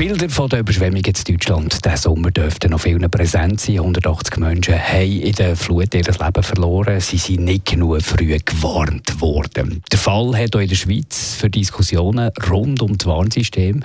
Bilder von der Überschwemmung in Deutschland diesen Sommer dürften noch vielen präsent sein. 180 Menschen haben in der Flut ihr Leben verloren. Sie sind nicht genug früh gewarnt worden. Der Fall hat auch in der Schweiz für Diskussionen rund um das Warnsystem,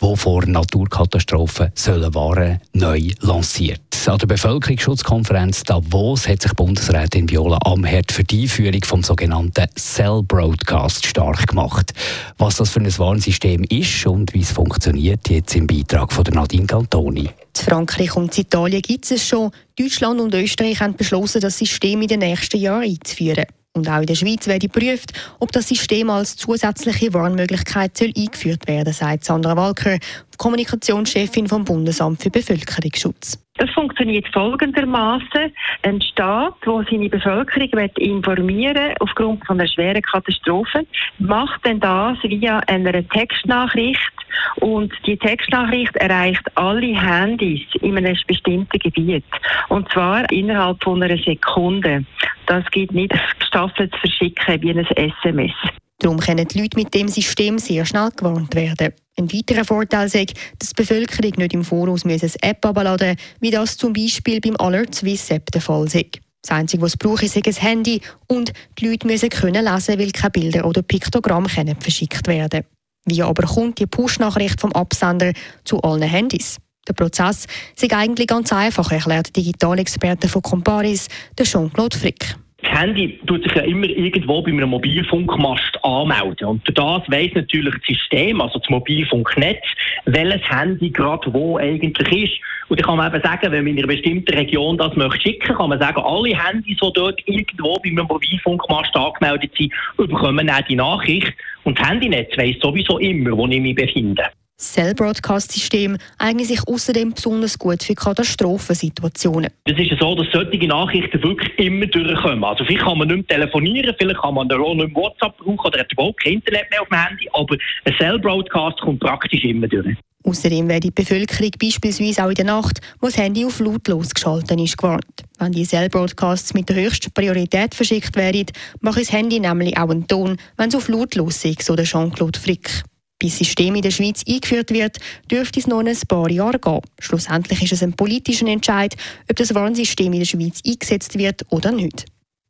das vor Naturkatastrophen sollen waren, neu lanciert. An der Bevölkerungsschutzkonferenz Davos hat sich Bundesrätin Viola Amherd für die Einführung vom sogenannten Cell Broadcast stark gemacht. Was das für ein Warnsystem ist und wie es funktioniert, jetzt im Beitrag von Nadine Cantoni. In Frankreich und Italien gibt es schon. Deutschland und Österreich haben beschlossen, das System in den nächsten Jahren einzuführen. Und auch in der Schweiz werde geprüft, ob das System als zusätzliche Warnmöglichkeit eingeführt werden soll, sagt Sandra Walker, Kommunikationschefin vom Bundesamt für Bevölkerungsschutz. Das funktioniert folgendermaßen: Ein Staat, der seine Bevölkerung informieren will, aufgrund von einer schweren Katastrophe, macht dann das via einer Textnachricht und die Textnachricht erreicht alle Handys in einem bestimmten Gebiet. Und zwar innerhalb von einer Sekunde. Das geht nicht gestaffelt zu verschicken wie ein SMS. Darum können die Leute mit dem System sehr schnell gewarnt werden. Ein weiterer Vorteil ist, dass die Bevölkerung nicht im Voraus eine App herunterladen wie das zum Beispiel beim Alert Swiss App der Fall ist. Das Einzige, was es braucht, ist ein Handy und die Leute müssen können lesen, weil keine Bilder oder Piktogramme verschickt werden Wie aber kommt die Push-Nachricht vom Absender zu allen Handys? Der Prozess ist eigentlich ganz einfach, erklärt der Digitalexperte von Comparis, der Jean-Claude Frick. Das Handy tut sich ja immer irgendwo bei einem Mobilfunkmast anmelden. Und durch das weiss natürlich das System, also das Mobilfunknetz, welches Handy gerade wo eigentlich ist. Und dann kann man eben sagen, wenn man in einer bestimmten Region das möchte schicken, kann man sagen, alle Handys, die dort irgendwo bei einem Mobilfunkmast angemeldet sind, bekommen auch die Nachricht. Und das Handynetz weiss sowieso immer, wo ich mich befinde. Cell Broadcast System eignet sich außerdem besonders gut für Katastrophensituationen. Es ist so, dass solche Nachrichten wirklich immer durchkommen. Also vielleicht kann man nicht mehr telefonieren, vielleicht kann man auch nicht mehr WhatsApp brauchen oder hat überhaupt kein Internet mehr auf dem Handy, aber ein Cell Broadcast kommt praktisch immer durch. Außerdem wird die Bevölkerung beispielsweise auch in der Nacht, wo das Handy auf lautlos geschaltet ist, gewarnt. Wenn die Cell-Broadcasts mit der höchsten Priorität verschickt werden, macht das Handy nämlich auch einen Ton, wenn es auf lautlos ist, so der Jean-Claude Frick. Bis das System in der Schweiz eingeführt wird, dürfte es noch ein paar Jahre gehen. Schlussendlich ist es ein politischer Entscheid, ob das Warnsystem in der Schweiz eingesetzt wird oder nicht.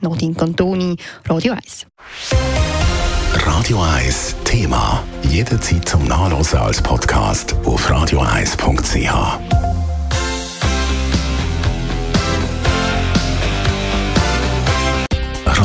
Nadine Cantoni, Radio 1. Radio 1 Thema. Jederzeit zum Nachlesen als Podcast auf radio1.ch.